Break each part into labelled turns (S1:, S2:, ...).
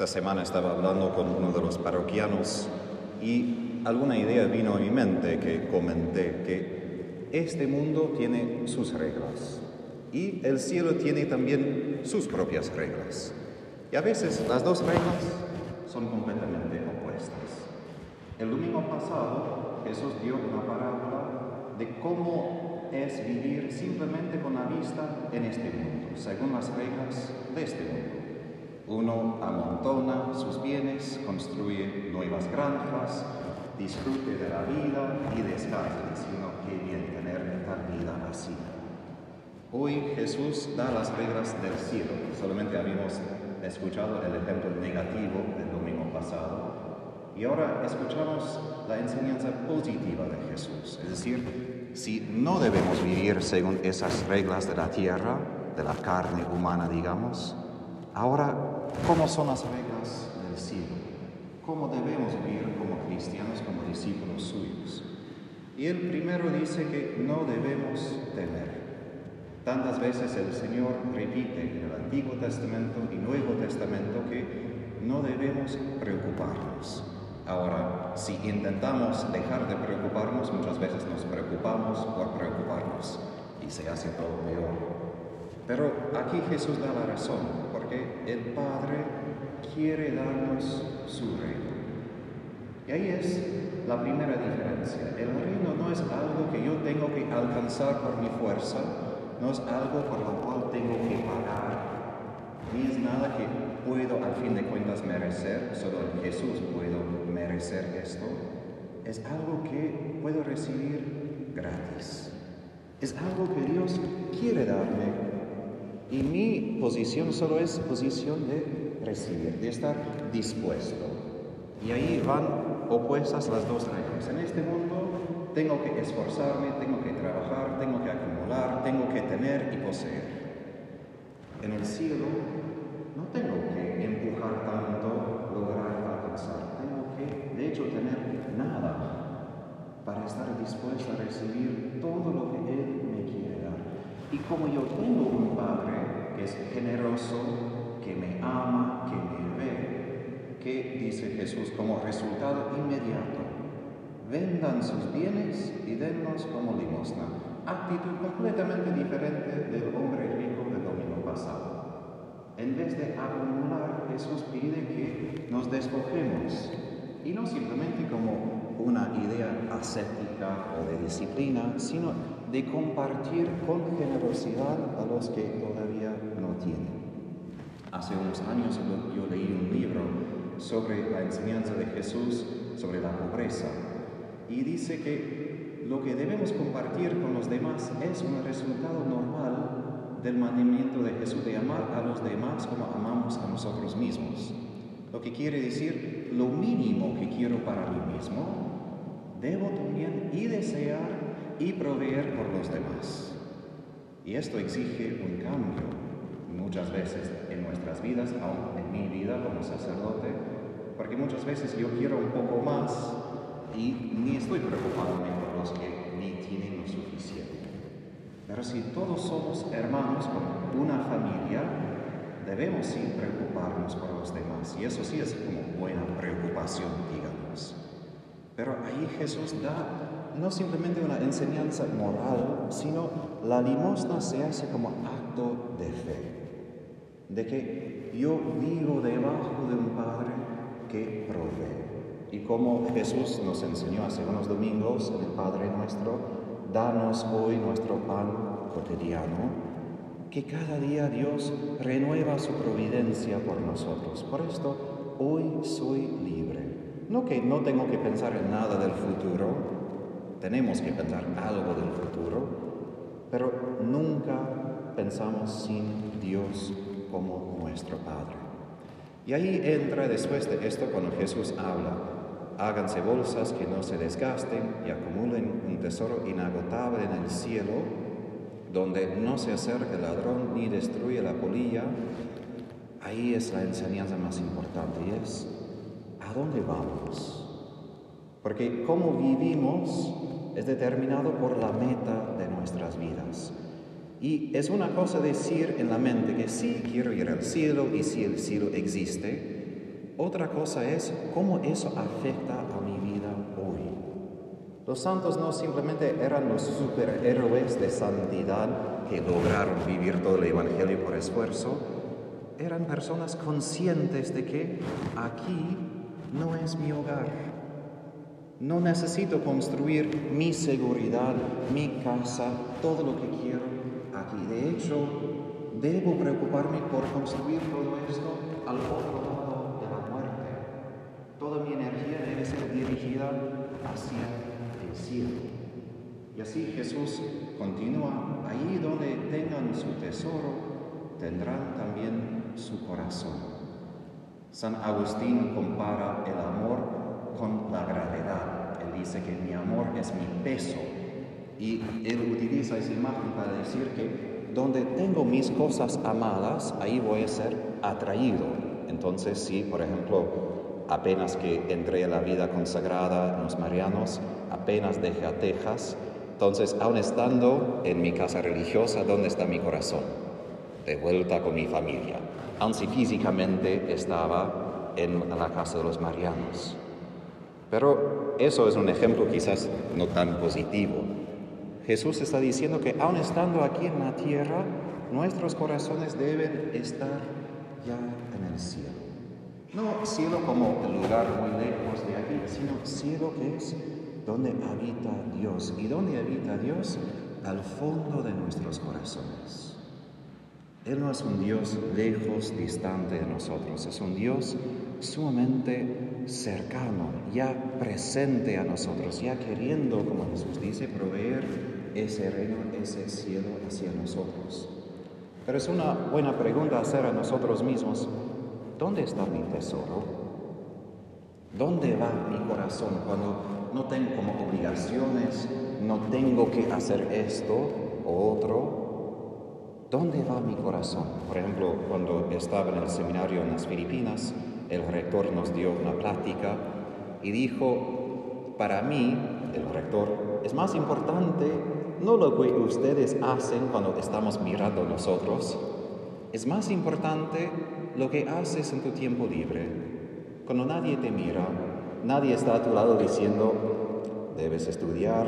S1: Esta semana estaba hablando con uno de los parroquianos y alguna idea vino a mi mente que comenté que este mundo tiene sus reglas y el cielo tiene también sus propias reglas. Y a veces las dos reglas son completamente opuestas. El domingo pasado Jesús dio una parábola de cómo es vivir simplemente con la vista en este mundo, según las reglas de este mundo. Uno amontona sus bienes, construye nuevas granjas, disfrute de la vida y descanse, diciendo que bien tener tal vida así. Hoy Jesús da las reglas del cielo. Solamente habíamos escuchado el ejemplo negativo del domingo pasado y ahora escuchamos la enseñanza positiva de Jesús. Es decir, si no debemos vivir según esas reglas de la tierra, de la carne humana, digamos, ahora, ¿cómo son las reglas del cielo? ¿Cómo debemos vivir como cristianos, como discípulos suyos? Y el primero dice que no debemos temer. Tantas veces el Señor repite en el Antiguo Testamento y Nuevo Testamento que no debemos preocuparnos. Ahora, si intentamos dejar de preocuparnos, muchas veces nos preocupamos por preocuparnos y se hace todo peor. Pero aquí Jesús da la razón, el Padre quiere darnos su reino. Y ahí es la primera diferencia. El reino no es algo que yo tengo que alcanzar por mi fuerza, no es algo por lo cual tengo que pagar, ni es nada que puedo al fin de cuentas merecer, solo en Jesús puedo merecer esto. Es algo que puedo recibir gratis. Es algo que Dios quiere darme. Y mi posición solo es posición de recibir, de estar dispuesto. Y ahí van opuestas las dos reglas. En este mundo tengo que esforzarme, tengo que trabajar, tengo que acumular, tengo que tener y poseer. En el cielo no tengo que empujar tanto, lograr alcanzar. Tengo que, de hecho, tener nada para estar dispuesto a recibir todo lo que Él me quiere dar. Y como yo tengo un Padre que es generoso, que me ama, que me ve, ¿qué dice Jesús como resultado inmediato? vendan sus bienes y denlos como limosna. Actitud completamente diferente del hombre rico del domingo pasado. En vez de acumular, Jesús pide que nos despojemos. Y no simplemente como una idea ascética o de disciplina, sino de compartir con generosidad a los que todavía no tienen. Hace unos años yo leí un libro sobre la enseñanza de Jesús sobre la pobreza y dice que lo que debemos compartir con los demás es un resultado normal del mandamiento de Jesús de amar a los demás como amamos a nosotros mismos. Lo que quiere decir, lo mínimo que quiero para mí mismo, debo también y desear y proveer por los demás. Y esto exige un cambio muchas veces en nuestras vidas, aún en mi vida como sacerdote, porque muchas veces yo quiero un poco más y ni estoy preocupándome por los que ni tienen lo suficiente. Pero si todos somos hermanos con una familia, debemos sí preocuparnos por los demás. Y eso sí es como buena preocupación, digamos. Pero ahí Jesús da no simplemente una enseñanza moral, sino la limosna se hace como acto de fe. De que yo vivo debajo de un Padre que provee. Y como Jesús nos enseñó hace unos domingos en el Padre nuestro, danos hoy nuestro pan cotidiano, que cada día Dios renueva su providencia por nosotros. Por esto, hoy soy libre. No que no tengo que pensar en nada del futuro, tenemos que pensar algo del futuro, pero nunca pensamos sin Dios como nuestro Padre. Y ahí entra después de esto cuando Jesús habla Háganse bolsas que no se desgasten y acumulen un tesoro inagotable en el cielo, donde no se acerca el ladrón ni destruye la polilla. Ahí es la enseñanza más importante y es, ¿a dónde vamos? Porque cómo vivimos es determinado por la meta de nuestras vidas. Y es una cosa decir en la mente que sí quiero ir al cielo y si el cielo existe, otra cosa es cómo eso afecta a mi vida hoy. Los santos no simplemente eran los superhéroes de santidad que lograron vivir todo el Evangelio por esfuerzo, eran personas conscientes de que aquí no es mi hogar. No necesito construir mi seguridad, mi casa, todo lo que quiero aquí. De hecho, debo preocuparme por construir todo esto al otro lado de la muerte. Toda mi energía debe ser dirigida hacia el cielo. Y así Jesús continúa, ahí donde tengan su tesoro, tendrán también su corazón. San Agustín compara el amor con la gravedad. Él dice que mi amor es mi peso. Y él utiliza esa imagen para decir que donde tengo mis cosas amadas, ahí voy a ser atraído. Entonces, si, por ejemplo, apenas que entré a la vida consagrada en los marianos, apenas dejé a Texas, entonces, aún estando en mi casa religiosa, ¿dónde está mi corazón? De vuelta con mi familia aun si físicamente estaba en la casa de los marianos. Pero eso es un ejemplo quizás no tan positivo. Jesús está diciendo que aun estando aquí en la tierra, nuestros corazones deben estar ya en el cielo. No cielo como el lugar muy lejos de aquí, sino cielo que es donde habita Dios. ¿Y donde habita Dios? Al fondo de nuestros corazones. Él no es un Dios lejos, distante de nosotros, es un Dios sumamente cercano, ya presente a nosotros, ya queriendo, como Jesús dice, proveer ese reino, ese cielo hacia nosotros. Pero es una buena pregunta hacer a nosotros mismos, ¿dónde está mi tesoro? ¿Dónde va mi corazón cuando no tengo como obligaciones, no tengo que hacer esto o otro? ¿Dónde va mi corazón? Por ejemplo, cuando estaba en el seminario en las Filipinas, el rector nos dio una plática y dijo, para mí, el rector, es más importante no lo que ustedes hacen cuando estamos mirando nosotros, es más importante lo que haces en tu tiempo libre. Cuando nadie te mira, nadie está a tu lado diciendo, debes estudiar.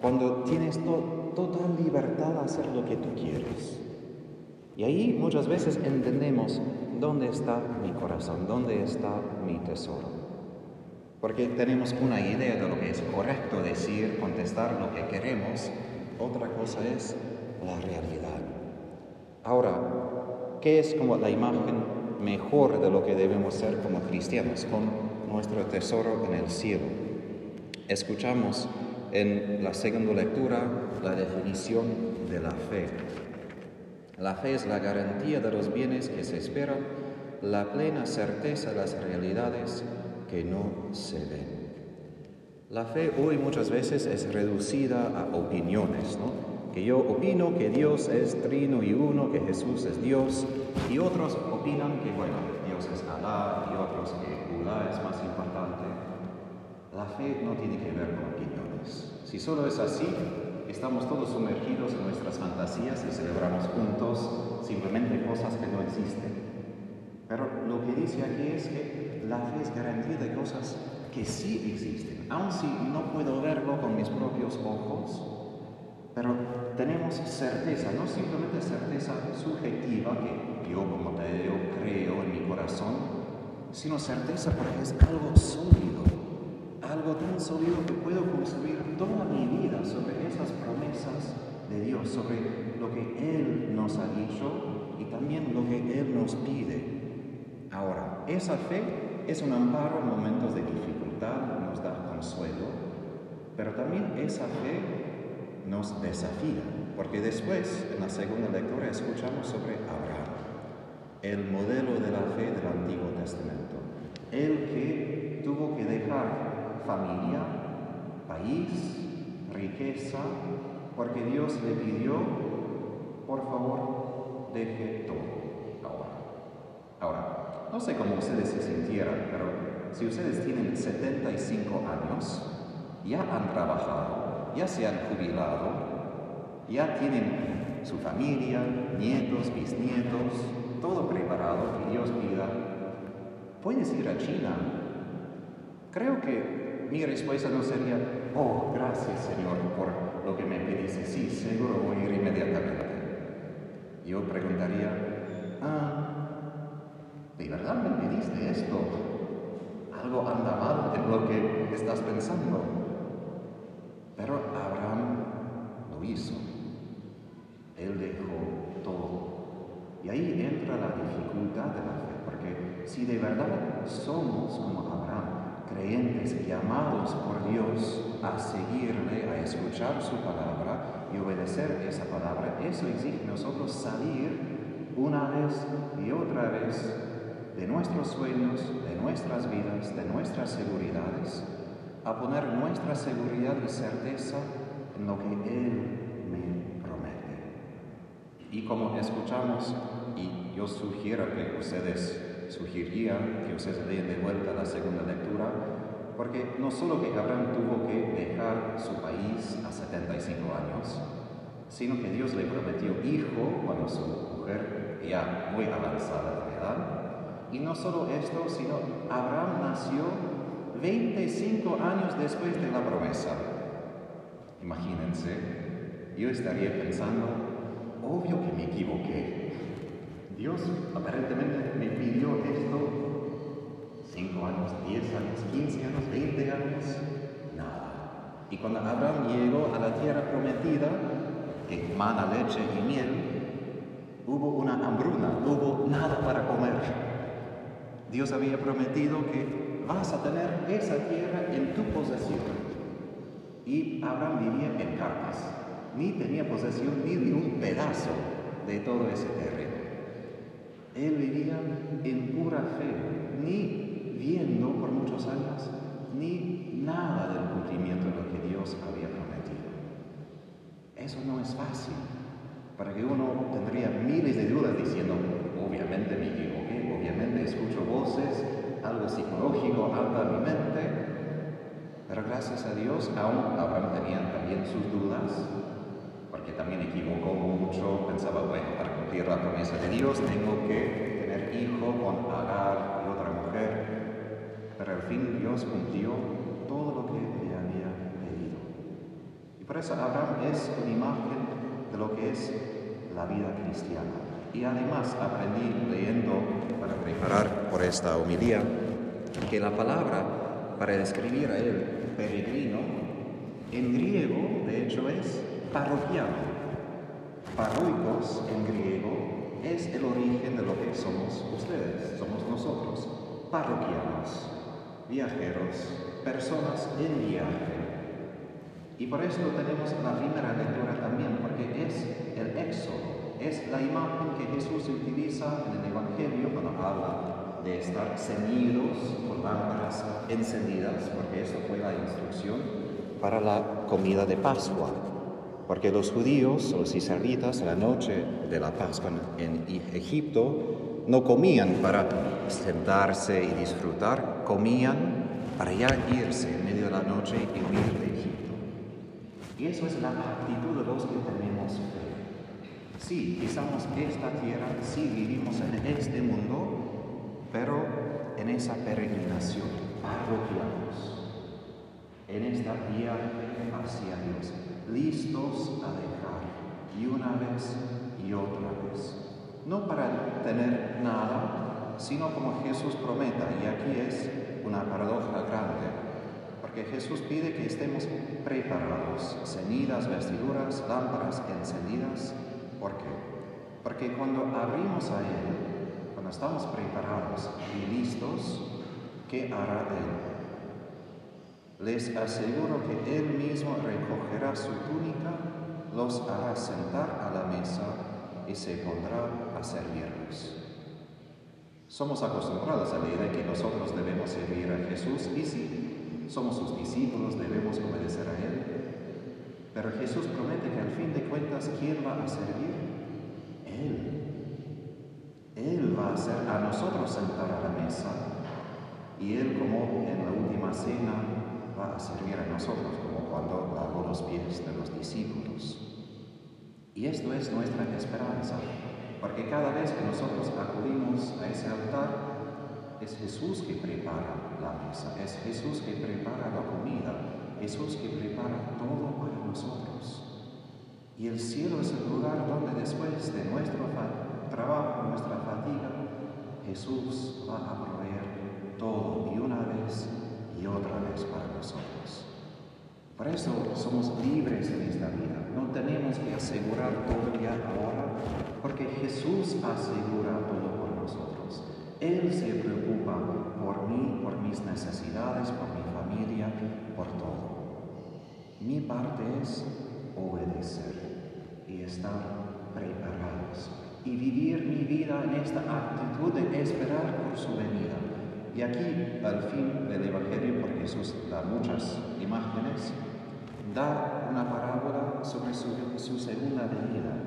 S1: Cuando tienes todo total libertad a hacer lo que tú quieres. Y ahí muchas veces entendemos dónde está mi corazón, dónde está mi tesoro. Porque tenemos una idea de lo que es correcto decir, contestar lo que queremos. Otra cosa es la realidad. Ahora, ¿qué es como la imagen mejor de lo que debemos ser como cristianos, con nuestro tesoro en el cielo? Escuchamos en la segunda lectura la definición de la fe. La fe es la garantía de los bienes que se esperan, la plena certeza de las realidades que no se ven. La fe hoy muchas veces es reducida a opiniones, ¿no? Que yo opino que Dios es trino y uno, que Jesús es Dios, y otros opinan que, bueno, Dios es Alá, y otros que Alá es más importante. La fe no tiene que ver con opiniones. Si solo es así, estamos todos sumergidos en nuestras fantasías y celebramos juntos simplemente cosas que no existen. Pero lo que dice aquí es que la fe es garantía de cosas que sí existen, aun si no puedo verlo con mis propios ojos, pero tenemos certeza, no simplemente certeza subjetiva que yo como te creo en mi corazón, sino certeza porque es algo sólido algo tan sólido que puedo construir toda mi vida sobre esas promesas de Dios, sobre lo que Él nos ha dicho y también lo que Él nos pide. Ahora, esa fe es un amparo en momentos de dificultad, nos da consuelo, pero también esa fe nos desafía, porque después, en la segunda lectura, escuchamos sobre Abraham, el modelo de la fe del Antiguo Testamento, el que tuvo que dejar familia, país, riqueza, porque Dios le pidió, por favor, deje todo ahora. Ahora, no sé cómo ustedes se sintieran, pero si ustedes tienen 75 años, ya han trabajado, ya se han jubilado, ya tienen su familia, nietos, bisnietos, todo preparado y Dios pida, ¿puedes ir a China? Creo que mi respuesta no sería, oh, gracias Señor por lo que me pediste. Sí, seguro voy a ir inmediatamente. Yo preguntaría, ah, ¿de verdad me pediste esto? Algo anda mal en lo que estás pensando. Pero Abraham lo hizo. Él dejó todo. Y ahí entra la dificultad de la fe, porque si de verdad somos como Abraham, creyentes llamados por Dios a seguirle, a escuchar su palabra y obedecer esa palabra, eso exige nosotros salir una vez y otra vez de nuestros sueños, de nuestras vidas, de nuestras seguridades, a poner nuestra seguridad y certeza en lo que Él y como escuchamos, y yo sugiero que ustedes sugeriría que ustedes lean de vuelta la segunda lectura, porque no solo que Abraham tuvo que dejar su país a 75 años, sino que Dios le prometió hijo cuando su mujer ya muy avanzada de edad. Y no solo esto, sino Abraham nació 25 años después de la promesa. Imagínense, yo estaría pensando, obvio que me equivoqué. Dios aparentemente me pidió esto 5 años, 10 años, 15 años, 20 años, nada. Y cuando Abraham llegó a la tierra prometida, que mana leche y miel, hubo una hambruna, hubo nada para comer. Dios había prometido que vas a tener esa tierra en tu posesión. Y Abraham vivía en carpas ni tenía posesión ni de un pedazo de todo ese terreno. Él vivía en pura fe, ni viendo por muchos años, ni nada del cumplimiento de lo que Dios había prometido. Eso no es fácil, para que uno tendría miles de dudas diciendo, obviamente me equivoqué, obviamente escucho voces, algo psicológico anda a mi mente, pero gracias a Dios aún Abraham tenía también sus dudas, que también equivocó mucho, pensaba, bueno, para la promesa de Dios tengo que tener hijo con Agar y otra mujer, pero al fin Dios cumplió todo lo que le había pedido. Y por eso Abraham es una imagen de lo que es la vida cristiana. Y además aprendí leyendo para preparar por esta homilía que la palabra para describir a él, peregrino, en griego de hecho es parroquiano. Paroikos en griego es el origen de lo que somos ustedes, somos nosotros, parroquianos, viajeros, personas en viaje. Y por eso tenemos la primera lectura también, porque es el éxodo, es la imagen que Jesús utiliza en el Evangelio cuando habla de estar ceñidos con lámparas encendidas, porque eso fue la instrucción para la comida de Pascua porque los judíos, los israelitas, la noche de la Pascua en Egipto, no comían para sentarse y disfrutar, comían para ya irse en medio de la noche y huir de Egipto. Y eso es la actitud de los que tenemos fe. Sí, pisamos esta tierra, sí vivimos en este mundo, pero en esa peregrinación parroquianos, en esta vía hacia Dios listos a dejar, y una vez y otra vez. No para tener nada, sino como Jesús prometa, y aquí es una paradoja grande, porque Jesús pide que estemos preparados, ceñidas vestiduras, lámparas encendidas. ¿Por qué? Porque cuando abrimos a Él, cuando estamos preparados y listos, ¿qué hará Él? Les aseguro que Él mismo recogerá su túnica, los hará sentar a la mesa y se pondrá a servirlos. Somos acostumbrados a idea que nosotros debemos servir a Jesús y si somos sus discípulos debemos obedecer a Él. Pero Jesús promete que al fin de cuentas, ¿quién va a servir? Él. Él va a hacer a nosotros sentar a la mesa y Él como en la última cena a servir a nosotros, como cuando lavó los pies de los discípulos. Y esto es nuestra esperanza, porque cada vez que nosotros acudimos a ese altar, Es Jesús que prepara la mesa, es Jesús que prepara la comida, Jesús que prepara todo para nosotros. Y el cielo es el lugar donde después de nuestro trabajo, nuestra fatiga, Jesús va a proveer todo y una vez otra vez para nosotros. Por eso somos libres en esta vida. No tenemos que asegurar todo ya ahora, porque Jesús asegura todo por nosotros. Él se preocupa por mí, por mis necesidades, por mi familia, por todo. Mi parte es obedecer y estar preparados y vivir mi vida en esta actitud de esperar por su venida. Y aquí, al fin del Evangelio, porque Jesús da muchas imágenes, da una parábola sobre su, su segunda venida.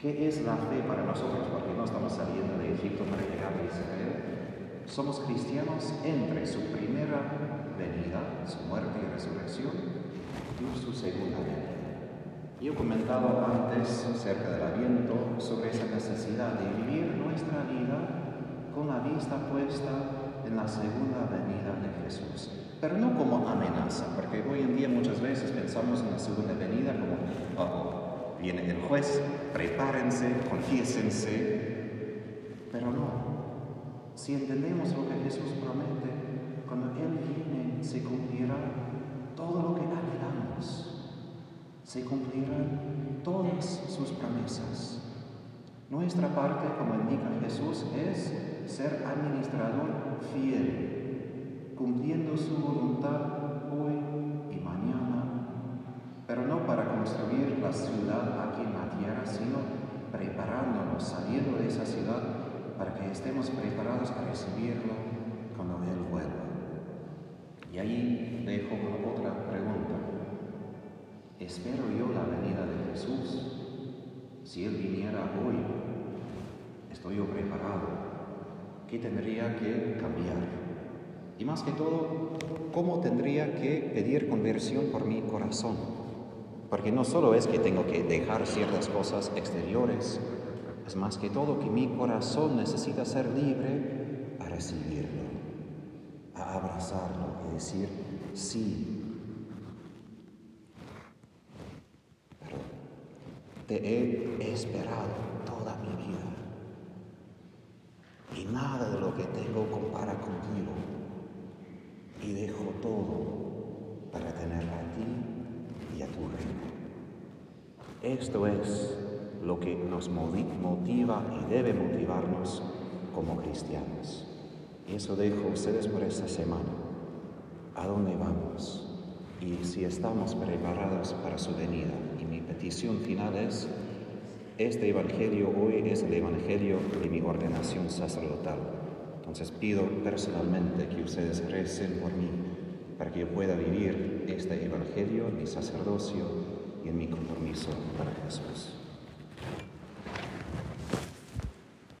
S1: ¿Qué es la fe para nosotros? Porque no estamos saliendo de Egipto para llegar a Israel. Somos cristianos entre su primera venida, su muerte y resurrección, su segunda venida. Yo he comentado antes acerca del aviento sobre esa necesidad de vivir nuestra vida con la vista puesta en la segunda venida de Jesús. Pero no como amenaza, porque hoy en día muchas veces pensamos en la segunda venida como, oh, viene el juez, prepárense, confiésense. Pero no. Si entendemos lo que Jesús promete, cuando Él viene se cumplirá todo lo que anhelamos. Se cumplirán todas sus promesas. Nuestra parte, como indica Jesús, es ser administrador fiel, cumpliendo su voluntad hoy y mañana, pero no para construir la ciudad aquí en la tierra, sino preparándonos, saliendo de esa ciudad para que estemos preparados a recibirlo cuando Él vuelva. Y ahí dejo otra pregunta. ¿Espero yo la venida de Jesús? Si Él viniera hoy, ¿estoy yo preparado? ¿Qué tendría que cambiar? Y más que todo, ¿cómo tendría que pedir conversión por mi corazón? Porque no solo es que tengo que dejar ciertas cosas exteriores, es más que todo que mi corazón necesita ser libre a recibirlo a abrazarlo y decir sí. Pero te he esperado toda mi vida nada de lo que tengo compara contigo y dejo todo para tener a ti y a tu reino. Esto es lo que nos motiva y debe motivarnos como cristianos. Y eso dejo a ustedes por esta semana. ¿A dónde vamos? Y si estamos preparados para su venida. Y mi petición final es, este Evangelio hoy es el Evangelio de mi ordenación sacerdotal. Entonces pido personalmente que ustedes recen por mí para que yo pueda vivir este Evangelio en mi sacerdocio y en mi compromiso para Jesús.